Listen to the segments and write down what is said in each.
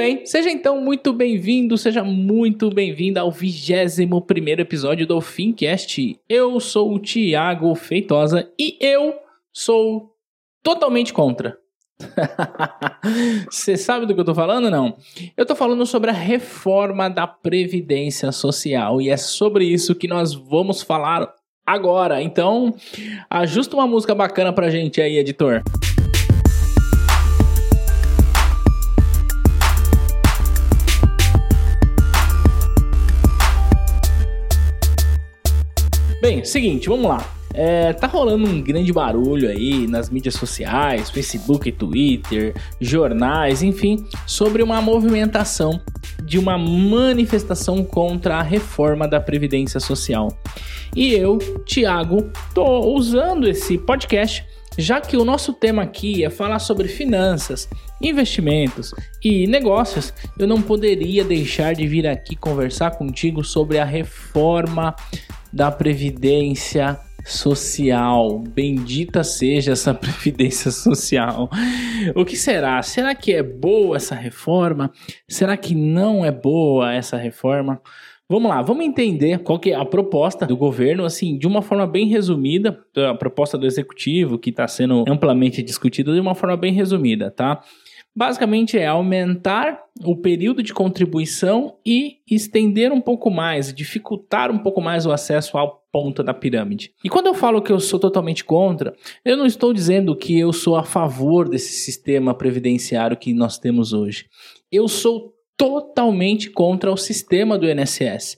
bem, seja então muito bem-vindo, seja muito bem-vinda ao 21 primeiro episódio do Fincast. Eu sou o Thiago Feitosa e eu sou totalmente contra. Você sabe do que eu tô falando não? Eu tô falando sobre a reforma da previdência social e é sobre isso que nós vamos falar agora. Então, ajusta uma música bacana pra gente aí, editor. Bem, seguinte, vamos lá. É, tá rolando um grande barulho aí nas mídias sociais, Facebook, Twitter, jornais, enfim, sobre uma movimentação de uma manifestação contra a reforma da Previdência Social. E eu, Thiago, tô usando esse podcast já que o nosso tema aqui é falar sobre finanças, investimentos e negócios, eu não poderia deixar de vir aqui conversar contigo sobre a reforma da Previdência Social. Bendita seja essa Previdência Social. O que será? Será que é boa essa reforma? Será que não é boa essa reforma? Vamos lá, vamos entender qual que é a proposta do governo, assim, de uma forma bem resumida, a proposta do executivo que está sendo amplamente discutida de uma forma bem resumida, tá? Basicamente é aumentar o período de contribuição e estender um pouco mais, dificultar um pouco mais o acesso ao ponta da pirâmide. E quando eu falo que eu sou totalmente contra, eu não estou dizendo que eu sou a favor desse sistema previdenciário que nós temos hoje. Eu sou totalmente contra o sistema do INSS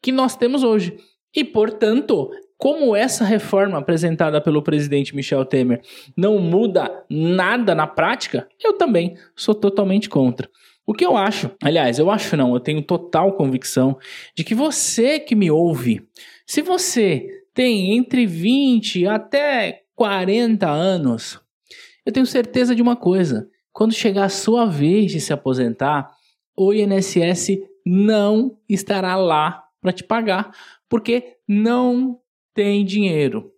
que nós temos hoje. E, portanto, como essa reforma apresentada pelo presidente Michel Temer não muda nada na prática, eu também sou totalmente contra. O que eu acho, aliás, eu acho não, eu tenho total convicção de que você que me ouve, se você tem entre 20 até 40 anos, eu tenho certeza de uma coisa: quando chegar a sua vez de se aposentar, o INSS não estará lá para te pagar, porque não tem dinheiro.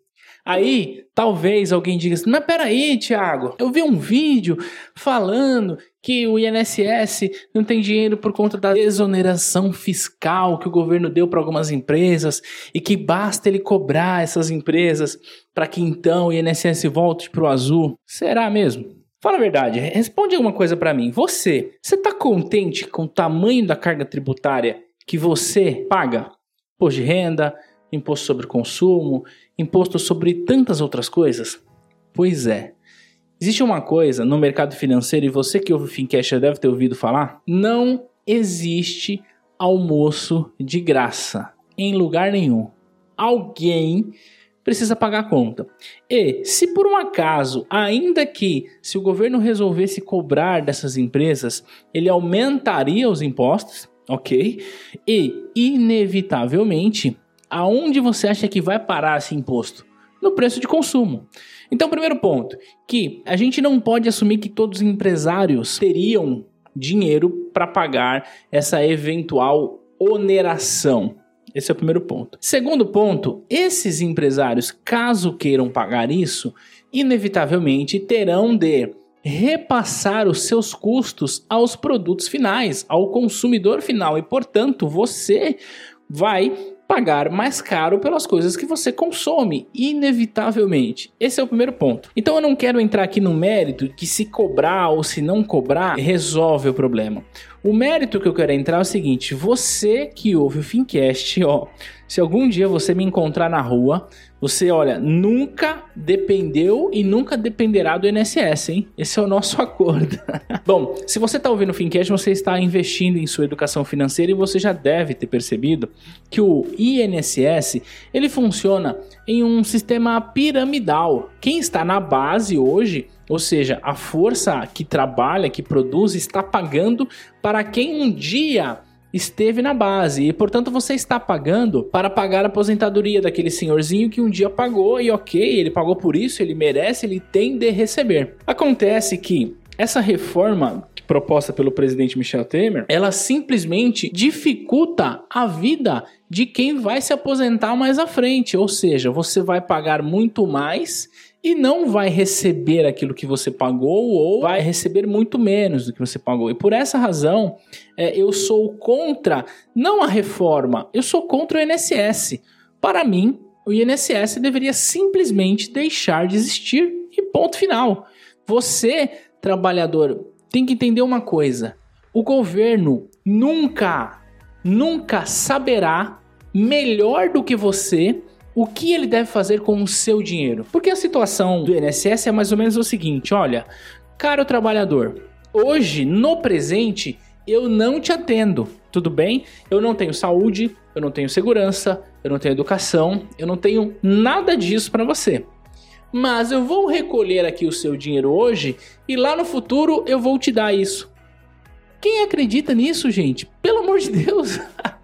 Aí, talvez alguém diga assim: Mas peraí, Tiago, eu vi um vídeo falando que o INSS não tem dinheiro por conta da exoneração fiscal que o governo deu para algumas empresas e que basta ele cobrar essas empresas para que então o INSS volte para o azul. Será mesmo? Fala a verdade, responde alguma coisa para mim. Você, você tá contente com o tamanho da carga tributária que você paga? Imposto de renda, imposto sobre consumo, imposto sobre tantas outras coisas? Pois é. Existe uma coisa no mercado financeiro, e você que ouve o Fincast já deve ter ouvido falar: não existe almoço de graça em lugar nenhum. Alguém precisa pagar a conta. E se por um acaso, ainda que se o governo resolvesse cobrar dessas empresas, ele aumentaria os impostos, ok? E inevitavelmente, aonde você acha que vai parar esse imposto? No preço de consumo. Então, primeiro ponto, que a gente não pode assumir que todos os empresários teriam dinheiro para pagar essa eventual oneração. Esse é o primeiro ponto. Segundo ponto, esses empresários, caso queiram pagar isso, inevitavelmente terão de repassar os seus custos aos produtos finais, ao consumidor final e, portanto, você vai pagar mais caro pelas coisas que você consome, inevitavelmente. Esse é o primeiro ponto. Então eu não quero entrar aqui no mérito que se cobrar ou se não cobrar resolve o problema. O mérito que eu quero entrar é o seguinte: você que ouve o Fincast, ó, se algum dia você me encontrar na rua, você, olha, nunca dependeu e nunca dependerá do INSS, hein? Esse é o nosso acordo. Bom, se você está ouvindo o Fincast, você está investindo em sua educação financeira e você já deve ter percebido que o INSS, ele funciona em um sistema piramidal. Quem está na base hoje ou seja, a força que trabalha, que produz, está pagando para quem um dia esteve na base e, portanto, você está pagando para pagar a aposentadoria daquele senhorzinho que um dia pagou e ok, ele pagou por isso, ele merece, ele tem de receber. Acontece que essa reforma proposta pelo presidente Michel Temer, ela simplesmente dificulta a vida de quem vai se aposentar mais à frente, ou seja, você vai pagar muito mais e não vai receber aquilo que você pagou ou vai receber muito menos do que você pagou. E por essa razão, é, eu sou contra não a reforma, eu sou contra o INSS. Para mim, o INSS deveria simplesmente deixar de existir e ponto final. Você, trabalhador, tem que entender uma coisa: o governo nunca, nunca saberá melhor do que você o que ele deve fazer com o seu dinheiro. Porque a situação do INSS é mais ou menos o seguinte: olha, caro trabalhador, hoje, no presente, eu não te atendo, tudo bem? Eu não tenho saúde, eu não tenho segurança, eu não tenho educação, eu não tenho nada disso para você. Mas eu vou recolher aqui o seu dinheiro hoje e lá no futuro eu vou te dar isso. Quem acredita nisso, gente? Pelo amor de Deus!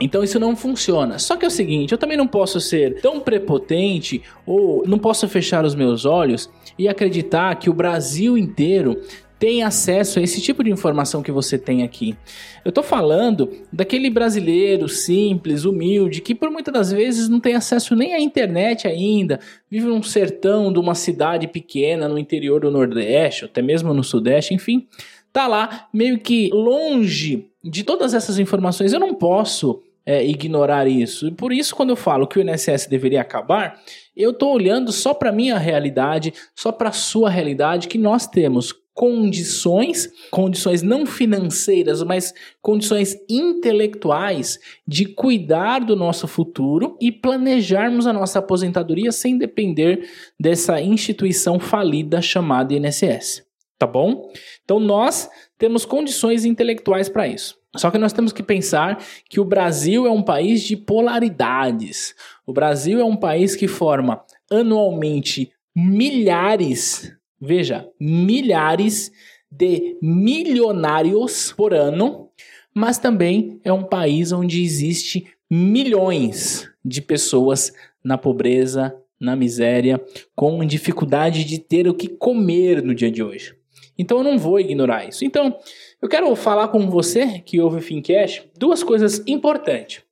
Então isso não funciona. Só que é o seguinte, eu também não posso ser tão prepotente ou não posso fechar os meus olhos e acreditar que o Brasil inteiro tem acesso a esse tipo de informação que você tem aqui. Eu tô falando daquele brasileiro simples, humilde, que por muitas das vezes não tem acesso nem à internet ainda, vive num sertão de uma cidade pequena no interior do Nordeste, até mesmo no Sudeste, enfim, tá lá meio que longe de todas essas informações. Eu não posso é, ignorar isso. E por isso, quando eu falo que o INSS deveria acabar, eu estou olhando só para minha realidade, só para a sua realidade, que nós temos condições, condições não financeiras, mas condições intelectuais de cuidar do nosso futuro e planejarmos a nossa aposentadoria sem depender dessa instituição falida chamada INSS tá bom? Então nós temos condições intelectuais para isso. Só que nós temos que pensar que o Brasil é um país de polaridades. O Brasil é um país que forma anualmente milhares, veja, milhares de milionários por ano, mas também é um país onde existe milhões de pessoas na pobreza, na miséria, com dificuldade de ter o que comer no dia de hoje. Então eu não vou ignorar isso. Então, eu quero falar com você que ouve o Fincast duas coisas importantes.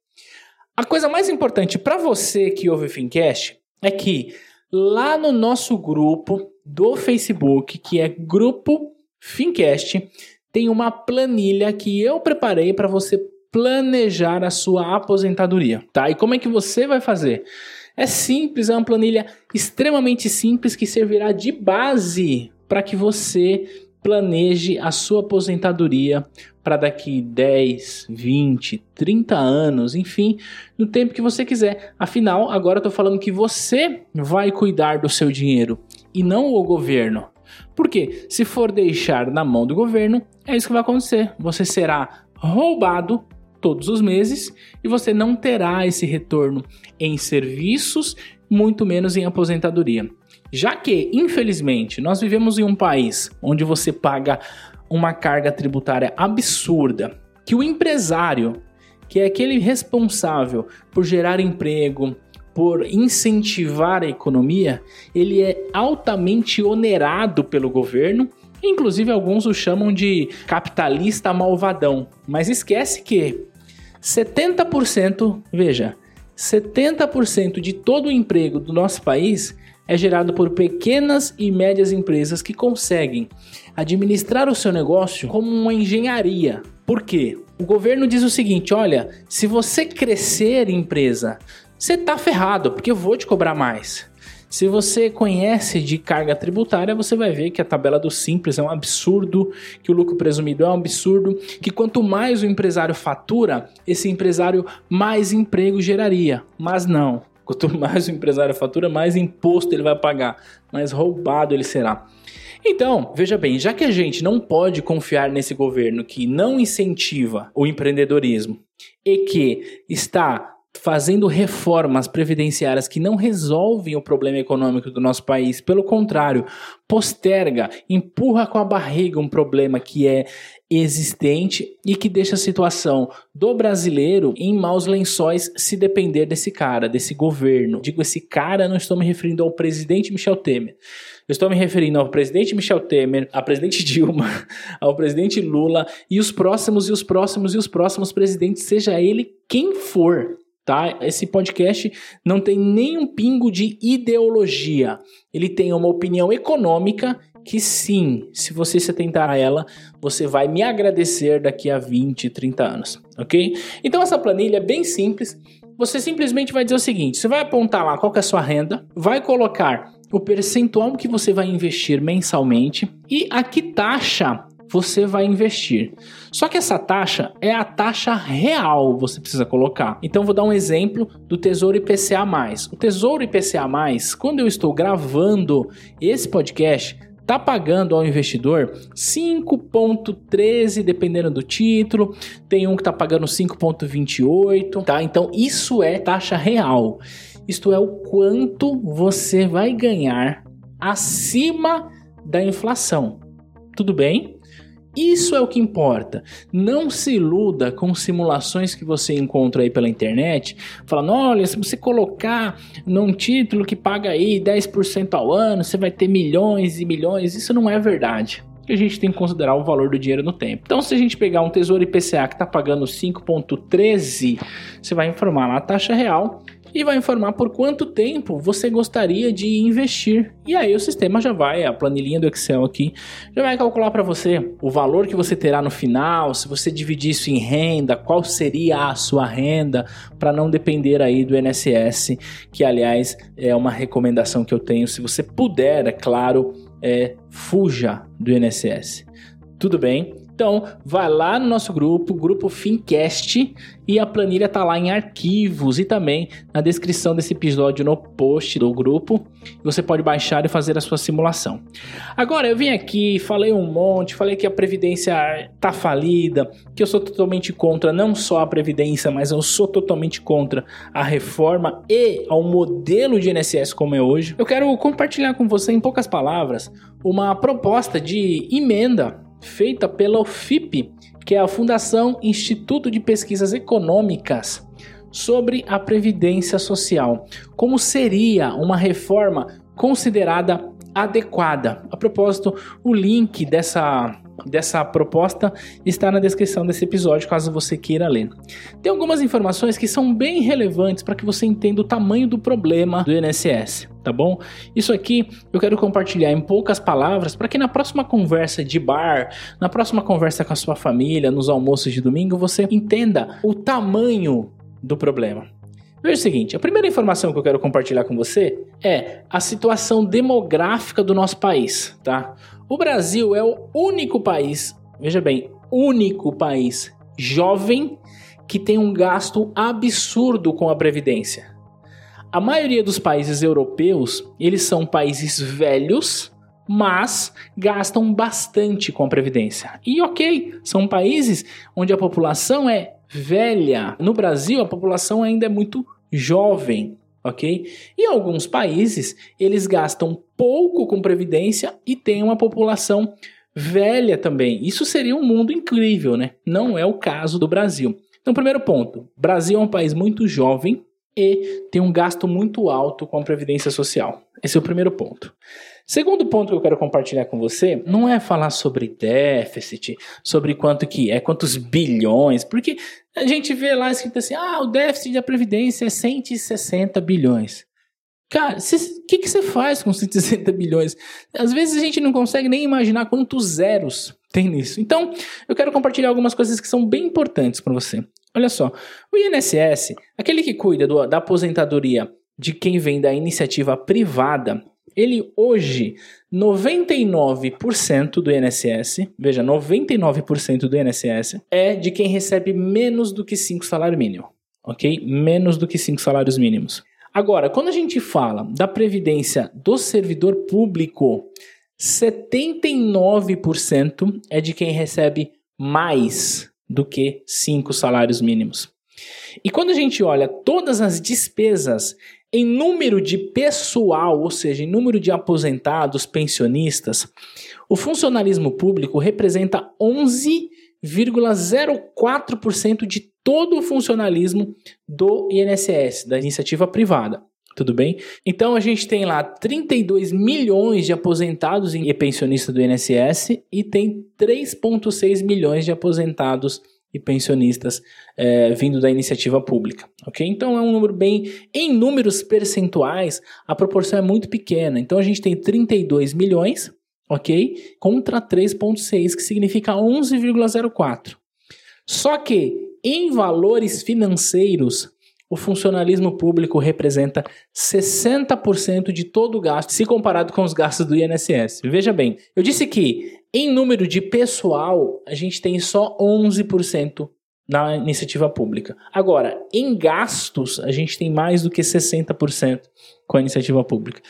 A coisa mais importante para você que ouve o Fincast é que lá no nosso grupo do Facebook, que é Grupo Fincast, tem uma planilha que eu preparei para você planejar a sua aposentadoria, tá? E como é que você vai fazer? É simples, é uma planilha extremamente simples que servirá de base para que você planeje a sua aposentadoria para daqui 10, 20, 30 anos, enfim, no tempo que você quiser. Afinal, agora eu estou falando que você vai cuidar do seu dinheiro e não o governo. Porque se for deixar na mão do governo, é isso que vai acontecer. Você será roubado todos os meses e você não terá esse retorno em serviços, muito menos em aposentadoria. Já que, infelizmente, nós vivemos em um país onde você paga uma carga tributária absurda, que o empresário, que é aquele responsável por gerar emprego, por incentivar a economia, ele é altamente onerado pelo governo. Inclusive, alguns o chamam de capitalista malvadão. Mas esquece que 70%, veja, 70% de todo o emprego do nosso país é gerado por pequenas e médias empresas que conseguem administrar o seu negócio como uma engenharia. Por quê? O governo diz o seguinte: olha, se você crescer empresa, você tá ferrado, porque eu vou te cobrar mais. Se você conhece de carga tributária, você vai ver que a tabela do simples é um absurdo, que o lucro presumido é um absurdo, que quanto mais o empresário fatura, esse empresário mais emprego geraria. Mas não. Quanto mais o empresário fatura, mais imposto ele vai pagar, mais roubado ele será. Então, veja bem, já que a gente não pode confiar nesse governo que não incentiva o empreendedorismo e que está fazendo reformas previdenciárias que não resolvem o problema econômico do nosso país, pelo contrário, posterga, empurra com a barriga um problema que é existente e que deixa a situação do brasileiro em maus lençóis se depender desse cara, desse governo. Digo esse cara, não estou me referindo ao presidente Michel Temer. Eu estou me referindo ao presidente Michel Temer, à presidente Dilma, ao presidente Lula e os próximos e os próximos e os próximos presidentes, seja ele quem for tá? Esse podcast não tem nenhum pingo de ideologia. Ele tem uma opinião econômica que sim, se você se atentar a ela, você vai me agradecer daqui a 20, 30 anos, ok? Então essa planilha é bem simples. Você simplesmente vai dizer o seguinte: você vai apontar lá qual é a sua renda, vai colocar o percentual que você vai investir mensalmente e a que taxa você vai investir. Só que essa taxa é a taxa real, você precisa colocar. Então vou dar um exemplo do Tesouro IPCA+. O Tesouro IPCA+, quando eu estou gravando esse podcast, tá pagando ao investidor 5.13 dependendo do título, tem um que tá pagando 5.28, tá? Então isso é taxa real. Isto é o quanto você vai ganhar acima da inflação. Tudo bem? Isso é o que importa. Não se iluda com simulações que você encontra aí pela internet, falando: olha, se você colocar num título que paga aí 10% ao ano, você vai ter milhões e milhões. Isso não é verdade. A gente tem que considerar o valor do dinheiro no tempo. Então, se a gente pegar um tesouro IPCA que está pagando 5,13, você vai informar lá a taxa real e vai informar por quanto tempo você gostaria de investir. E aí o sistema já vai, a planilhinha do Excel aqui, já vai calcular para você o valor que você terá no final, se você dividir isso em renda, qual seria a sua renda, para não depender aí do INSS, que aliás é uma recomendação que eu tenho, se você puder, é claro, é, fuja do INSS. Tudo bem? Então, vai lá no nosso grupo, grupo Fincast, e a planilha tá lá em arquivos e também na descrição desse episódio no post do grupo. Você pode baixar e fazer a sua simulação. Agora, eu vim aqui, falei um monte, falei que a previdência tá falida, que eu sou totalmente contra não só a previdência, mas eu sou totalmente contra a reforma e ao modelo de INSS como é hoje. Eu quero compartilhar com você em poucas palavras uma proposta de emenda feita pela FIP, que é a Fundação Instituto de Pesquisas Econômicas, sobre a Previdência Social. Como seria uma reforma considerada adequada? A propósito, o link dessa dessa proposta está na descrição desse episódio, caso você queira ler. Tem algumas informações que são bem relevantes para que você entenda o tamanho do problema do INSS, tá bom? Isso aqui eu quero compartilhar em poucas palavras para que na próxima conversa de bar, na próxima conversa com a sua família, nos almoços de domingo, você entenda o tamanho do problema. Veja o seguinte: a primeira informação que eu quero compartilhar com você é a situação demográfica do nosso país, tá? O Brasil é o único país, veja bem, único país jovem que tem um gasto absurdo com a previdência. A maioria dos países europeus, eles são países velhos, mas gastam bastante com a previdência. E OK, são países onde a população é velha. No Brasil, a população ainda é muito jovem ok? Em alguns países, eles gastam pouco com previdência e têm uma população velha também. Isso seria um mundo incrível, né? Não é o caso do Brasil. Então, primeiro ponto: Brasil é um país muito jovem e tem um gasto muito alto com a previdência social. Esse é o primeiro ponto. Segundo ponto que eu quero compartilhar com você, não é falar sobre déficit, sobre quanto que é, quantos bilhões, porque a gente vê lá escrito assim, ah, o déficit da Previdência é 160 bilhões. Cara, o que, que você faz com 160 bilhões? Às vezes a gente não consegue nem imaginar quantos zeros tem nisso. Então, eu quero compartilhar algumas coisas que são bem importantes para você. Olha só, o INSS, aquele que cuida do, da aposentadoria de quem vem da iniciativa privada, ele hoje, 99% do INSS, veja, 99% do INSS é de quem recebe menos do que 5 salários mínimos, ok? Menos do que 5 salários mínimos. Agora, quando a gente fala da previdência do servidor público, 79% é de quem recebe mais do que 5 salários mínimos. E quando a gente olha todas as despesas em número de pessoal, ou seja, em número de aposentados, pensionistas, o funcionalismo público representa 11,04% de todo o funcionalismo do INSS, da iniciativa privada. Tudo bem? Então a gente tem lá 32 milhões de aposentados e pensionistas do INSS e tem 3,6 milhões de aposentados e pensionistas é, vindo da iniciativa pública, ok? Então é um número bem, em números percentuais, a proporção é muito pequena. Então a gente tem 32 milhões, ok? Contra 3,6, que significa 11,04. Só que em valores financeiros, o funcionalismo público representa 60% de todo o gasto, se comparado com os gastos do INSS. Veja bem, eu disse que em número de pessoal, a gente tem só 11% na iniciativa pública. Agora, em gastos, a gente tem mais do que 60% com a iniciativa pública.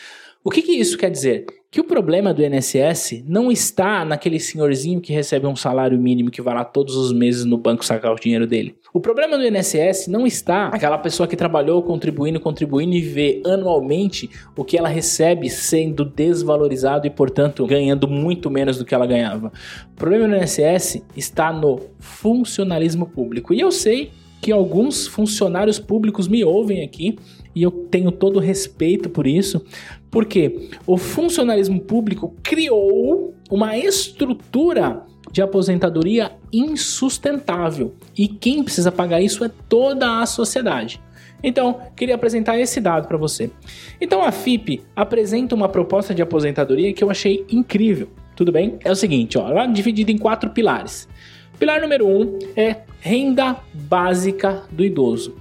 O que, que isso quer dizer? que o problema do INSS não está naquele senhorzinho que recebe um salário mínimo que vai lá todos os meses no banco sacar o dinheiro dele. O problema do INSS não está aquela pessoa que trabalhou contribuindo, contribuindo e vê anualmente o que ela recebe sendo desvalorizado e, portanto, ganhando muito menos do que ela ganhava. O problema do INSS está no funcionalismo público. E eu sei que alguns funcionários públicos me ouvem aqui e eu tenho todo o respeito por isso, porque o funcionalismo público criou uma estrutura de aposentadoria insustentável e quem precisa pagar isso é toda a sociedade. Então, queria apresentar esse dado para você. Então, a FIP apresenta uma proposta de aposentadoria que eu achei incrível. Tudo bem? É o seguinte, ó, ela é dividida em quatro pilares. Pilar número um é renda básica do idoso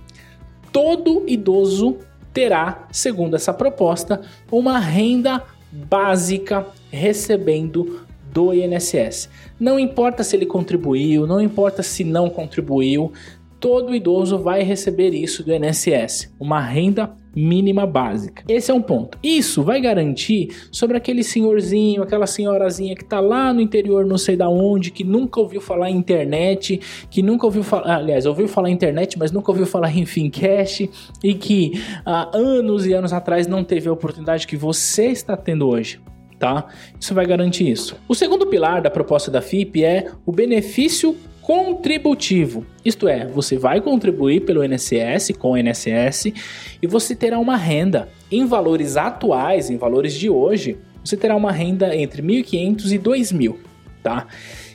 todo idoso terá, segundo essa proposta, uma renda básica recebendo do INSS. Não importa se ele contribuiu, não importa se não contribuiu, todo idoso vai receber isso do INSS, uma renda mínima básica. Esse é um ponto. Isso vai garantir sobre aquele senhorzinho, aquela senhorazinha que está lá no interior, não sei da onde, que nunca ouviu falar em internet, que nunca ouviu falar, aliás, ouviu falar em internet, mas nunca ouviu falar em Fincast e que há anos e anos atrás não teve a oportunidade que você está tendo hoje. Tá? Isso vai garantir isso. O segundo pilar da proposta da FIP é o benefício contributivo. Isto é, você vai contribuir pelo INSS com o INSS e você terá uma renda em valores atuais, em valores de hoje, você terá uma renda entre 1.500 e 2.000, tá?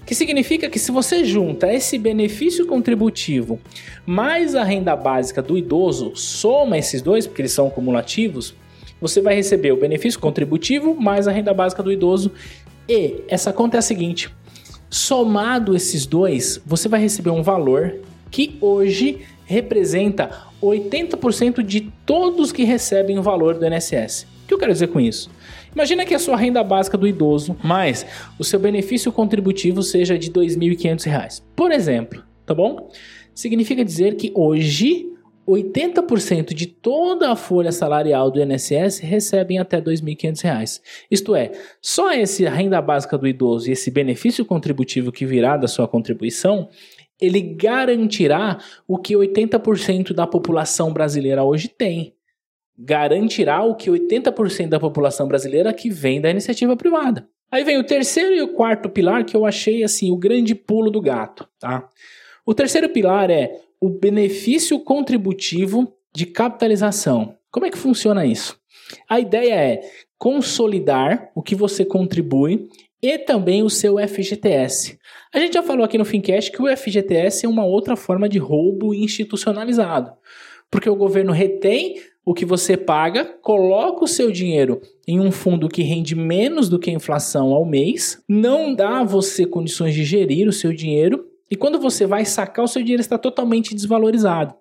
Que significa que se você junta esse benefício contributivo mais a renda básica do idoso, soma esses dois, porque eles são cumulativos, você vai receber o benefício contributivo mais a renda básica do idoso. E essa conta é a seguinte: Somado esses dois, você vai receber um valor que hoje representa 80% de todos que recebem o valor do INSS. O que eu quero dizer com isso? Imagina que a sua renda básica do idoso, mais o seu benefício contributivo seja de R$ 2.500. Por exemplo, tá bom? Significa dizer que hoje 80% de toda a folha salarial do INSS recebem até R$ 2.500. Isto é, só esse renda básica do idoso e esse benefício contributivo que virá da sua contribuição, ele garantirá o que 80% da população brasileira hoje tem. Garantirá o que 80% da população brasileira que vem da iniciativa privada. Aí vem o terceiro e o quarto pilar que eu achei assim o grande pulo do gato, tá? O terceiro pilar é o benefício contributivo de capitalização. Como é que funciona isso? A ideia é consolidar o que você contribui e também o seu FGTS. A gente já falou aqui no Fincast que o FGTS é uma outra forma de roubo institucionalizado, porque o governo retém o que você paga, coloca o seu dinheiro em um fundo que rende menos do que a inflação ao mês, não dá a você condições de gerir o seu dinheiro e quando você vai sacar, o seu dinheiro está totalmente desvalorizado.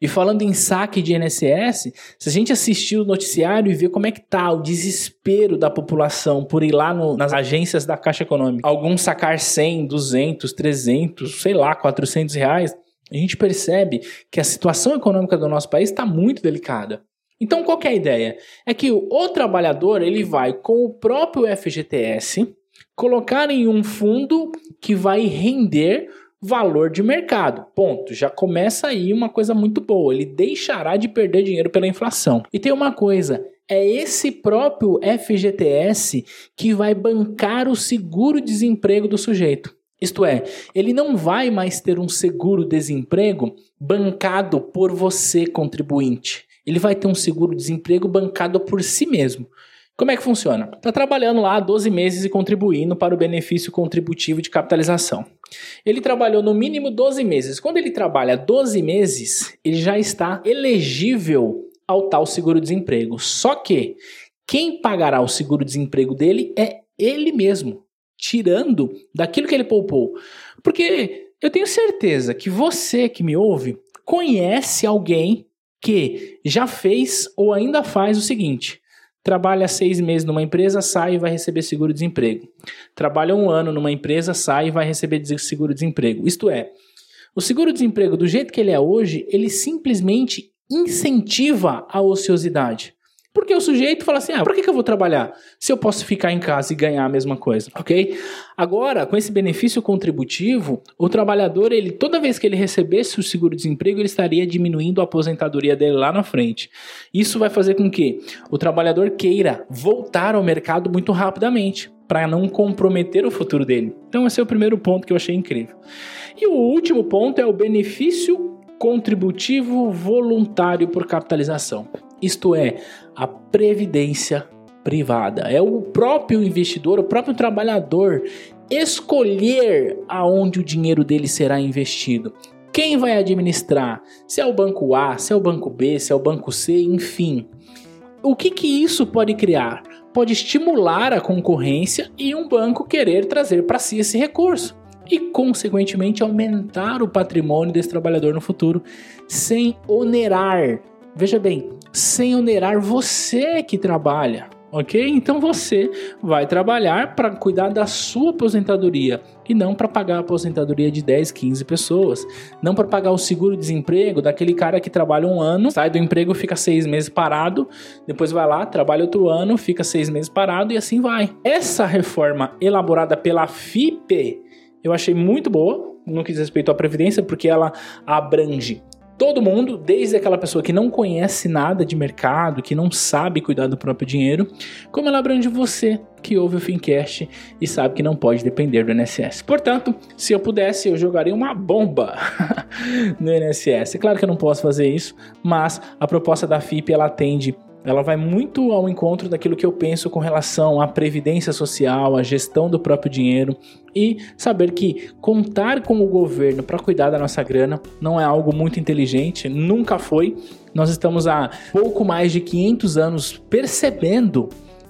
E falando em saque de INSS, se a gente assistir o noticiário e ver como é que tá o desespero da população por ir lá no, nas agências da Caixa Econômica, alguns sacar 100, 200, 300, sei lá, 400 reais, a gente percebe que a situação econômica do nosso país está muito delicada. Então, qual é a ideia? É que o, o trabalhador ele vai com o próprio FGTS colocar em um fundo que vai render valor de mercado. Ponto. Já começa aí uma coisa muito boa. Ele deixará de perder dinheiro pela inflação. E tem uma coisa, é esse próprio FGTS que vai bancar o seguro-desemprego do sujeito. Isto é, ele não vai mais ter um seguro-desemprego bancado por você, contribuinte. Ele vai ter um seguro-desemprego bancado por si mesmo. Como é que funciona? Está trabalhando lá 12 meses e contribuindo para o benefício contributivo de capitalização. Ele trabalhou no mínimo 12 meses. Quando ele trabalha 12 meses, ele já está elegível ao tal seguro-desemprego. Só que quem pagará o seguro-desemprego dele é ele mesmo, tirando daquilo que ele poupou. Porque eu tenho certeza que você que me ouve conhece alguém que já fez ou ainda faz o seguinte: trabalha seis meses numa empresa, sai e vai receber seguro-desemprego. Trabalha um ano numa empresa, sai e vai receber seguro-desemprego. Isto é, o seguro-desemprego, do jeito que ele é hoje, ele simplesmente incentiva a ociosidade. Porque o sujeito fala assim: ah, por que, que eu vou trabalhar se eu posso ficar em casa e ganhar a mesma coisa, ok? Agora, com esse benefício contributivo, o trabalhador, ele toda vez que ele recebesse o seguro-desemprego, ele estaria diminuindo a aposentadoria dele lá na frente. Isso vai fazer com que o trabalhador queira voltar ao mercado muito rapidamente para não comprometer o futuro dele. Então, esse é o primeiro ponto que eu achei incrível. E o último ponto é o benefício contributivo voluntário por capitalização. Isto é, a previdência privada. É o próprio investidor, o próprio trabalhador escolher aonde o dinheiro dele será investido. Quem vai administrar? Se é o banco A, se é o banco B, se é o banco C, enfim. O que, que isso pode criar? Pode estimular a concorrência e um banco querer trazer para si esse recurso e, consequentemente, aumentar o patrimônio desse trabalhador no futuro sem onerar. Veja bem, sem onerar você que trabalha, ok? Então você vai trabalhar para cuidar da sua aposentadoria e não para pagar a aposentadoria de 10, 15 pessoas, não para pagar o seguro-desemprego daquele cara que trabalha um ano, sai do emprego, fica seis meses parado, depois vai lá, trabalha outro ano, fica seis meses parado e assim vai. Essa reforma elaborada pela FIPE eu achei muito boa no que diz respeito à previdência, porque ela abrange todo mundo, desde aquela pessoa que não conhece nada de mercado, que não sabe cuidar do próprio dinheiro, como ela abrange você que ouve o Fincast e sabe que não pode depender do INSS. Portanto, se eu pudesse, eu jogaria uma bomba no INSS. É claro que eu não posso fazer isso, mas a proposta da FIP ela atende ela vai muito ao encontro daquilo que eu penso com relação à previdência social, à gestão do próprio dinheiro e saber que contar com o governo para cuidar da nossa grana não é algo muito inteligente, nunca foi. Nós estamos há pouco mais de 500 anos percebendo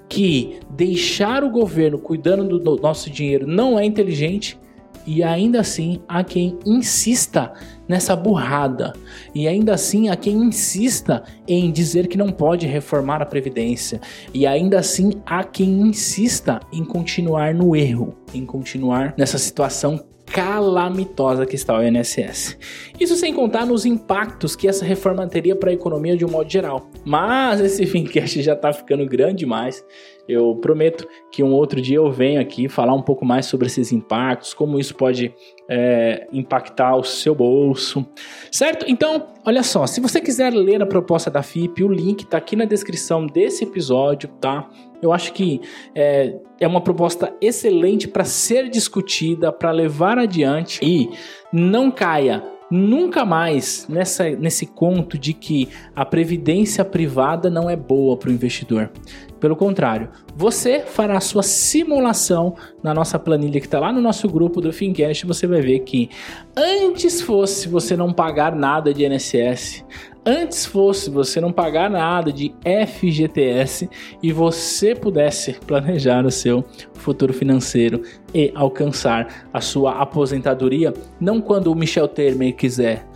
que deixar o governo cuidando do nosso dinheiro não é inteligente e ainda assim há quem insista nessa burrada. E ainda assim há quem insista em dizer que não pode reformar a Previdência. E ainda assim há quem insista em continuar no erro, em continuar nessa situação calamitosa que está o INSS. Isso sem contar nos impactos que essa reforma teria para a economia de um modo geral. Mas esse Fincast já está ficando grande demais. Eu prometo que um outro dia eu venho aqui falar um pouco mais sobre esses impactos, como isso pode é, impactar o seu bolso, certo? Então, olha só, se você quiser ler a proposta da FIP, o link está aqui na descrição desse episódio, tá? Eu acho que é, é uma proposta excelente para ser discutida, para levar adiante e não caia nunca mais nessa, nesse conto de que a previdência privada não é boa para o investidor. Pelo contrário, você fará a sua simulação na nossa planilha que está lá no nosso grupo do Fincast. Você vai ver que antes fosse você não pagar nada de INSS, antes fosse você não pagar nada de FGTS e você pudesse planejar o seu futuro financeiro e alcançar a sua aposentadoria, não quando o Michel Temer quiser,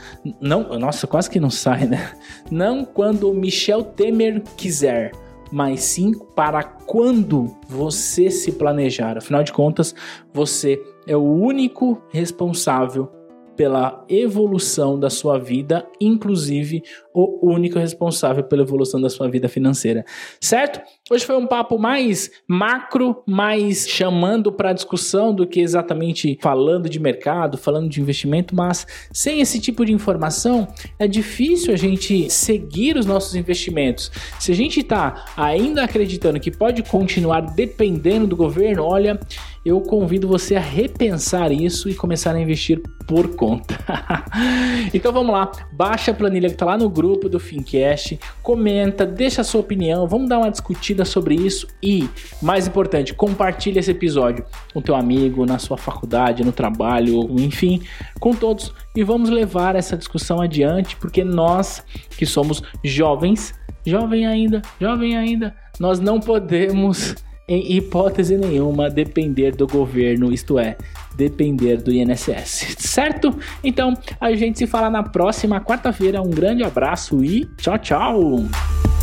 não, nossa, quase que não sai, né? Não quando o Michel Temer quiser mas sim para quando você se planejar. Afinal de contas, você é o único responsável pela evolução da sua vida, inclusive o único responsável pela evolução da sua vida financeira. Certo? Hoje foi um papo mais macro, mais chamando para discussão do que exatamente falando de mercado, falando de investimento, mas sem esse tipo de informação é difícil a gente seguir os nossos investimentos. Se a gente está ainda acreditando que pode continuar dependendo do governo, olha, eu convido você a repensar isso e começar a investir por conta. então vamos lá, baixa a planilha que está lá no grupo do Fincast, comenta, deixa a sua opinião, vamos dar uma discutida sobre isso. E, mais importante, compartilha esse episódio com teu amigo, na sua faculdade, no trabalho, enfim, com todos. E vamos levar essa discussão adiante, porque nós que somos jovens, jovem ainda, jovem ainda, nós não podemos em hipótese nenhuma, depender do governo, isto é, depender do INSS, certo? Então, a gente se fala na próxima quarta-feira. Um grande abraço e tchau, tchau!